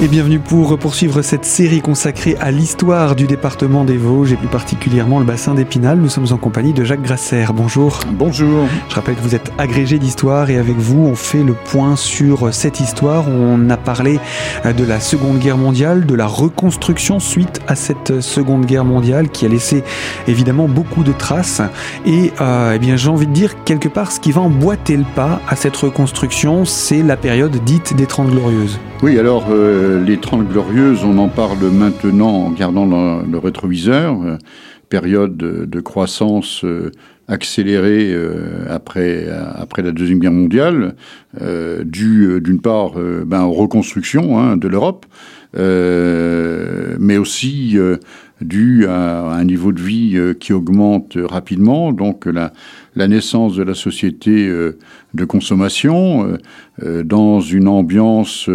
Et bienvenue pour poursuivre cette série consacrée à l'histoire du département des Vosges et plus particulièrement le bassin d'Épinal. Nous sommes en compagnie de Jacques Grasser. Bonjour. Bonjour. Je rappelle que vous êtes agrégé d'histoire et avec vous on fait le point sur cette histoire. On a parlé de la Seconde Guerre mondiale, de la reconstruction suite à cette Seconde Guerre mondiale qui a laissé évidemment beaucoup de traces. Et euh, eh bien j'ai envie de dire quelque part ce qui va emboîter le pas à cette reconstruction, c'est la période dite des Trente Glorieuses. Oui, alors euh, les Trente Glorieuses, on en parle maintenant en gardant le, rétroviseur, euh, période de, croissance euh, accélérée après, après la Deuxième Guerre mondiale, due d'une part ben, aux reconstructions hein, de l'Europe, mais aussi dû à, un niveau de vie qui augmente rapidement, donc la naissance de la société de consommation dans une ambiance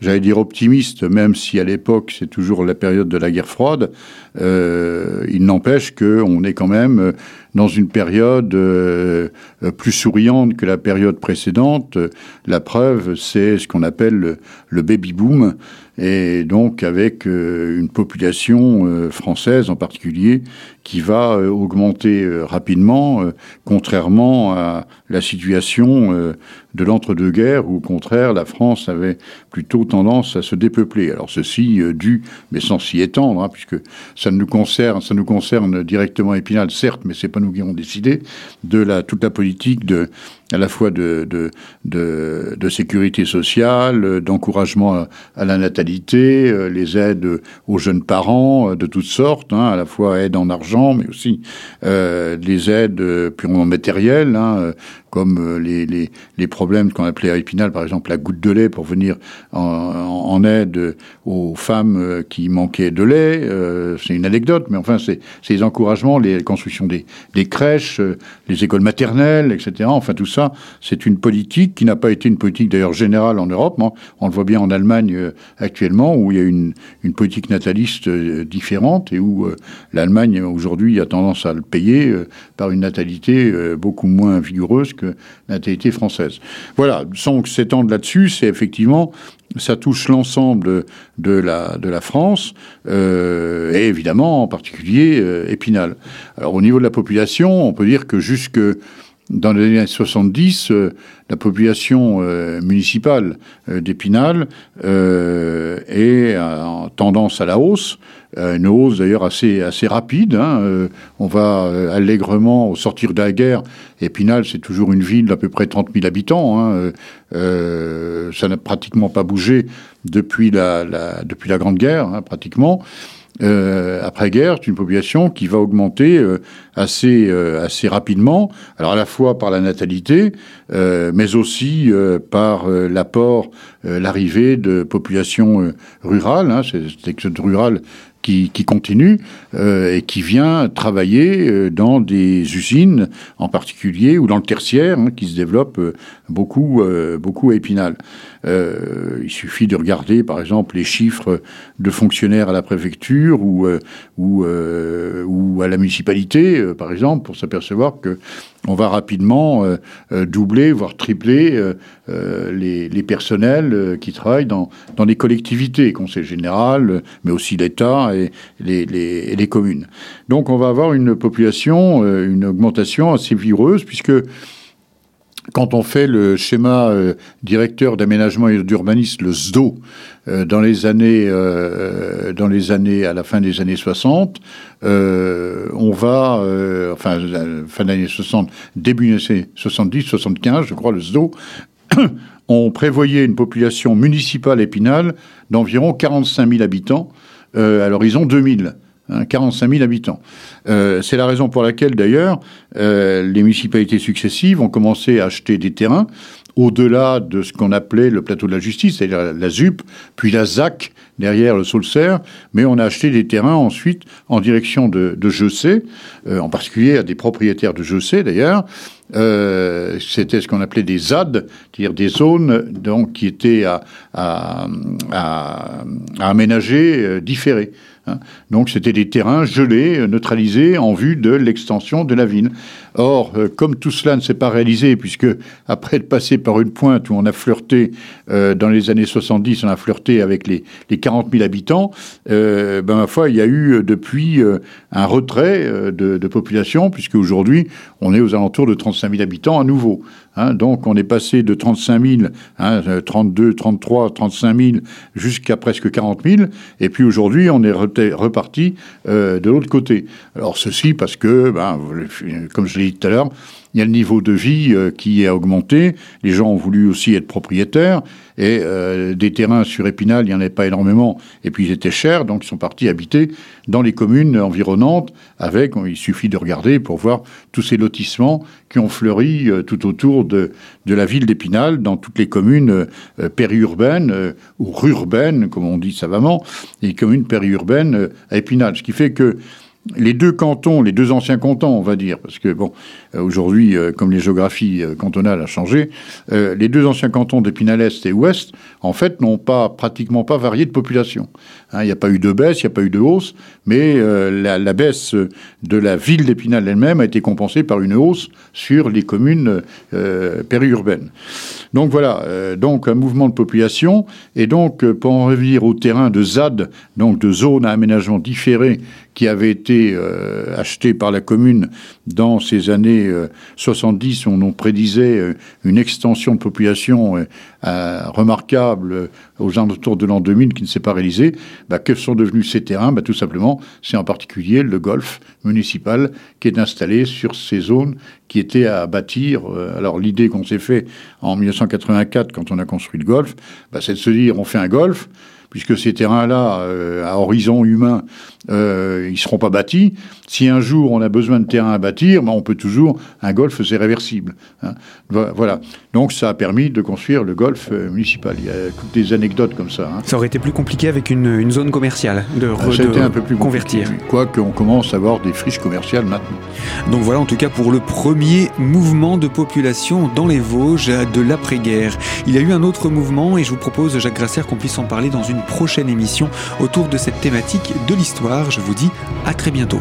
j'allais dire optimiste, même si à l'époque c'est toujours la période de la guerre froide, euh, il n'empêche qu'on est quand même dans une période euh, plus souriante que la période précédente. La preuve, c'est ce qu'on appelle le, baby boom, et donc avec euh, une population française en particulier qui va augmenter rapidement, contrairement à la situation de l'entre-deux-guerres, où au contraire la France avait plutôt tendance à se dépeupler. Alors ceci dû, mais sans s'y étendre, hein, puisque ça nous concerne, ça nous concerne directement Épinal, certes, mais c'est pas nous qui avons décidé de la toute la politique de à la fois de, de, de, de sécurité sociale, d'encouragement à, la natalité, euh, les aides aux jeunes parents euh, de toutes sortes, hein, à la fois aide en argent, mais aussi euh, les aides purement matérielles, hein, comme les, les, les problèmes qu'on appelait à Épinal, par exemple la goutte de lait pour venir en, aide aux femmes qui manquaient de lait. c'est une anecdote, mais enfin c'est les encouragements, les constructions des, des crèches, les écoles maternelles, etc. Enfin tout ça c'est une politique qui n'a pas été une politique d'ailleurs générale en Europe. Hein. On le voit bien en Allemagne euh, actuellement, où il y a une, politique nataliste euh, différente et où euh, l'Allemagne aujourd'hui a tendance à le payer par une natalité beaucoup moins vigoureuse que la natalité française. Voilà, sans s'étendre là-dessus, c'est effectivement ça touche l'ensemble de la, de la France, et évidemment en particulier Épinal. Alors au niveau de la population, on peut dire que jusque dans les années 70, euh, la population euh, municipale euh, d'Épinal est en tendance à la hausse, une hausse d'ailleurs assez, assez rapide. Hein, on va allègrement au sortir de la guerre. Épinal, c'est toujours une ville d'à peu près 30 000 habitants. Hein, ça n'a pratiquement pas bougé depuis la, depuis la Grande Guerre, hein, pratiquement. Euh, après-guerre, c'est une population qui va augmenter euh, assez, euh, assez rapidement, alors à la fois par la natalité, mais aussi par l'apport, l'arrivée de populations rurales. Hein, cet exode rural qui, continue euh, et qui vient travailler euh, dans des usines en particulier ou dans le tertiaire hein, qui se développe euh, beaucoup, beaucoup à Épinal. il suffit de regarder par exemple les chiffres de fonctionnaires à la préfecture ou, ou à la municipalité par exemple pour s'apercevoir que on va rapidement doubler, voire tripler les, les, personnels qui travaillent dans, dans les collectivités, conseil général, mais aussi l'État et les, les, communes. Donc on va avoir une population, euh, une augmentation assez vireuse, puisque quand on fait le schéma euh, directeur d'aménagement et d'urbanisme, le SDO, euh, dans les années, dans les années, à la fin des années 60, on va, enfin, fin des années 60, début des années 70, 75, je crois, le SDO, on prévoyait une population municipale épinale d'environ 45 000 habitants euh, à l'horizon 2000. 45 000 habitants. Euh, c'est la raison pour laquelle, d'ailleurs, euh, les municipalités successives ont commencé à acheter des terrains au-delà de ce qu'on appelait le plateau de la justice, c'est-à-dire la ZUP, puis la ZAC derrière le Saulcer, mais on a acheté des terrains ensuite en direction de, de en particulier à des propriétaires de Jessé d'ailleurs, euh, c'était ce qu'on appelait des ZAD, c'est-à-dire des zones donc, qui étaient à, aménager euh, différées. Hein. Donc c'était des terrains gelés, neutralisés en vue de l'extension de la ville. Or, euh, comme tout cela ne s'est pas réalisé, puisque après être passé par une pointe où on a flirté, euh, dans les années 70, on a flirté avec les, les 40 000 habitants, ben, ma foi, il y a eu depuis un retrait de, population, puisque aujourd'hui, on est aux alentours de 35 000 habitants à nouveau. Hein, donc on est passé de 35 000, hein, 32, 33, 35 000 jusqu'à presque 40 000. Et puis aujourd'hui, on est reparti euh, de l'autre côté. Alors ceci parce que, ben, comme je l'ai dit tout à l'heure, il y a le niveau de vie euh, qui a augmenté. Les gens ont voulu aussi être propriétaires. Et euh, des terrains sur Épinal, il n'y en avait pas énormément. Et puis ils étaient chers, donc ils sont partis habiter dans les communes environnantes. Avec, il suffit de regarder pour voir tous ces lotissements qui ont fleuri euh, tout autour de, de la ville d'Épinal, dans toutes les communes périurbaines ou rurbaines, comme on dit savamment, les communes périurbaines à Épinal. Ce qui fait que les deux cantons, les deux anciens cantons, on va dire, parce que bon, euh, aujourd'hui, euh, comme les géographies euh, cantonales a changé, les deux anciens cantons d'Épinal-Est et Ouest, en fait, n'ont pas pratiquement pas varié de population. Hein, il n'y a pas eu de baisse, il n'y a pas eu de hausse, mais la, baisse de la ville d'Épinal elle-même a été compensée par une hausse sur les communes périurbaines. Donc voilà, donc un mouvement de population, et donc pour en revenir au terrain de ZAD, donc de zones à aménagement différé, qui avait été acheté par la commune dans ces années 70, on, on prédisait euh, une extension de population euh, euh, remarquable aux alentours de l'an 2000 qui ne s'est pas réalisée. Bah, que sont devenus ces terrains? Bah, Tout simplement, c'est en particulier le golf municipal qui est installé sur ces zones qui étaient à bâtir. Alors l'idée qu'on s'est fait en 1984 quand on a construit le golf, bah, c'est de se dire on fait un golf puisque ces terrains-là, à horizon humain, euh, ils ne seront pas bâtis. Si un jour on a besoin de terrain à bâtir, ben on peut toujours. Un golf, c'est réversible. Hein. Voilà. Donc ça a permis de construire le golf euh, municipal. Il y a des anecdotes comme ça. Hein. Ça aurait été plus compliqué avec une, zone commerciale de, re, un peu plus convertir. Quoique on commence à avoir des friches commerciales maintenant. Donc voilà en tout cas pour le premier mouvement de population dans les Vosges de l'après-guerre. Il y a eu un autre mouvement et je vous propose, Jacques Grasser, qu'on puisse en parler dans prochaine émission autour de cette thématique de l'histoire je vous dis à très bientôt.